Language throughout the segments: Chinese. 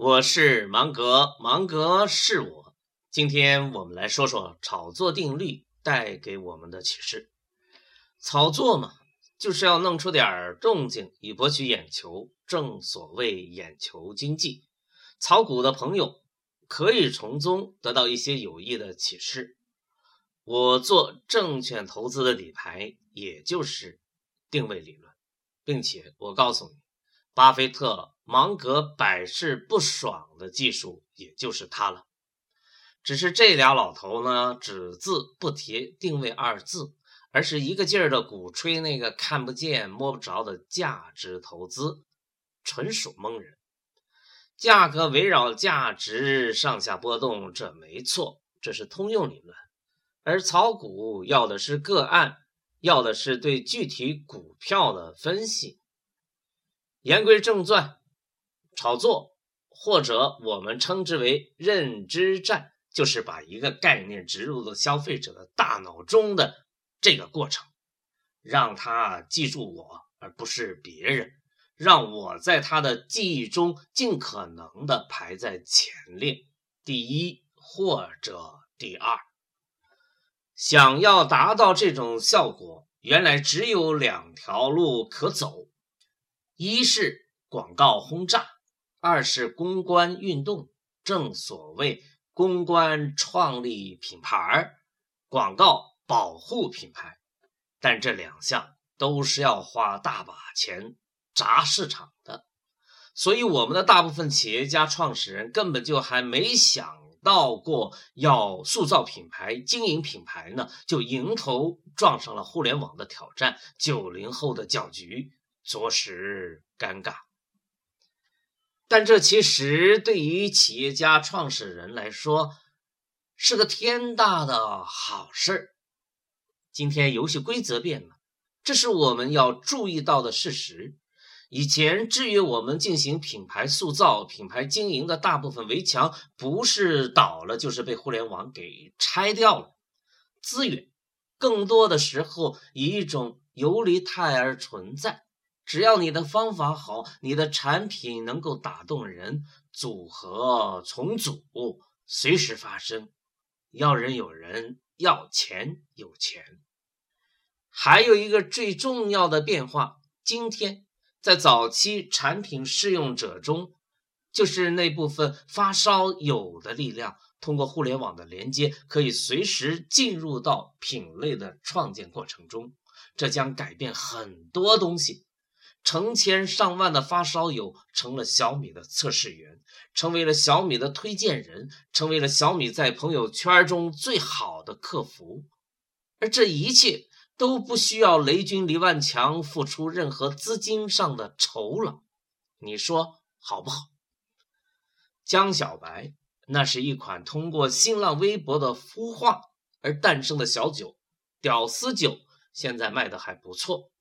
我是芒格，芒格是我。今天我们来说说炒作定律带给我们的启示。炒作嘛，就是要弄出点动静以博取眼球，正所谓眼球经济。炒股的朋友可以从中得到一些有益的启示。我做证券投资的底牌，也就是定位理论，并且我告诉你，巴菲特。芒格百试不爽的技术，也就是他了。只是这俩老头呢，只字不提定位二字，而是一个劲儿的鼓吹那个看不见摸不着的价值投资，纯属蒙人。价格围绕价值上下波动，这没错，这是通用理论。而炒股要的是个案，要的是对具体股票的分析。言归正传。炒作，或者我们称之为认知战，就是把一个概念植入到消费者的大脑中的这个过程，让他记住我，而不是别人，让我在他的记忆中尽可能的排在前列，第一或者第二。想要达到这种效果，原来只有两条路可走，一是广告轰炸。二是公关运动，正所谓公关创立品牌，广告保护品牌，但这两项都是要花大把钱砸市场的，所以我们的大部分企业家创始人根本就还没想到过要塑造品牌、经营品牌呢，就迎头撞上了互联网的挑战，九零后的搅局，着实尴尬。但这其实对于企业家创始人来说是个天大的好事儿。今天游戏规则变了，这是我们要注意到的事实。以前制约我们进行品牌塑造、品牌经营的大部分围墙，不是倒了，就是被互联网给拆掉了。资源更多的时候以一种游离态而存在。只要你的方法好，你的产品能够打动人，组合重组随时发生，要人有人，要钱有钱。还有一个最重要的变化，今天在早期产品试用者中，就是那部分发烧友的力量，通过互联网的连接，可以随时进入到品类的创建过程中，这将改变很多东西。成千上万的发烧友成了小米的测试员，成为了小米的推荐人，成为了小米在朋友圈中最好的客服。而这一切都不需要雷军、李万强付出任何资金上的酬劳，你说好不好？江小白，那是一款通过新浪微博的孵化而诞生的小酒，屌丝酒，现在卖的还不错。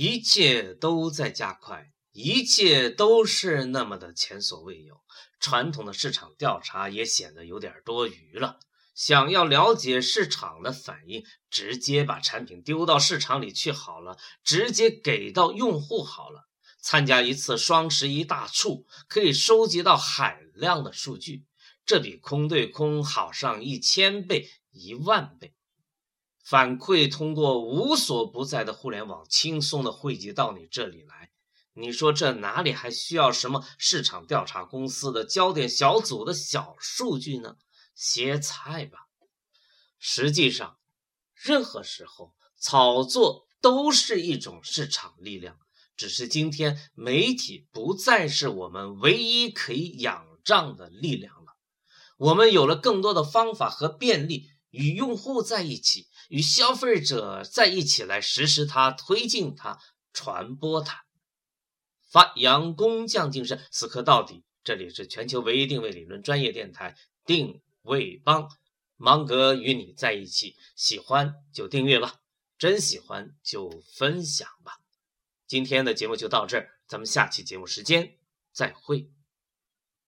一切都在加快，一切都是那么的前所未有。传统的市场调查也显得有点多余了。想要了解市场的反应，直接把产品丢到市场里去好了，直接给到用户好了。参加一次双十一大促，可以收集到海量的数据，这比空对空好上一千倍、一万倍。反馈通过无所不在的互联网轻松的汇集到你这里来，你说这哪里还需要什么市场调查公司的焦点小组的小数据呢？歇菜吧！实际上，任何时候炒作都是一种市场力量，只是今天媒体不再是我们唯一可以仰仗的力量了。我们有了更多的方法和便利，与用户在一起。与消费者在一起来实施它、推进它、传播它，发扬工匠精神，死磕到底。这里是全球唯一定位理论专业电台定位帮，芒格与你在一起。喜欢就订阅吧，真喜欢就分享吧。今天的节目就到这儿，咱们下期节目时间再会。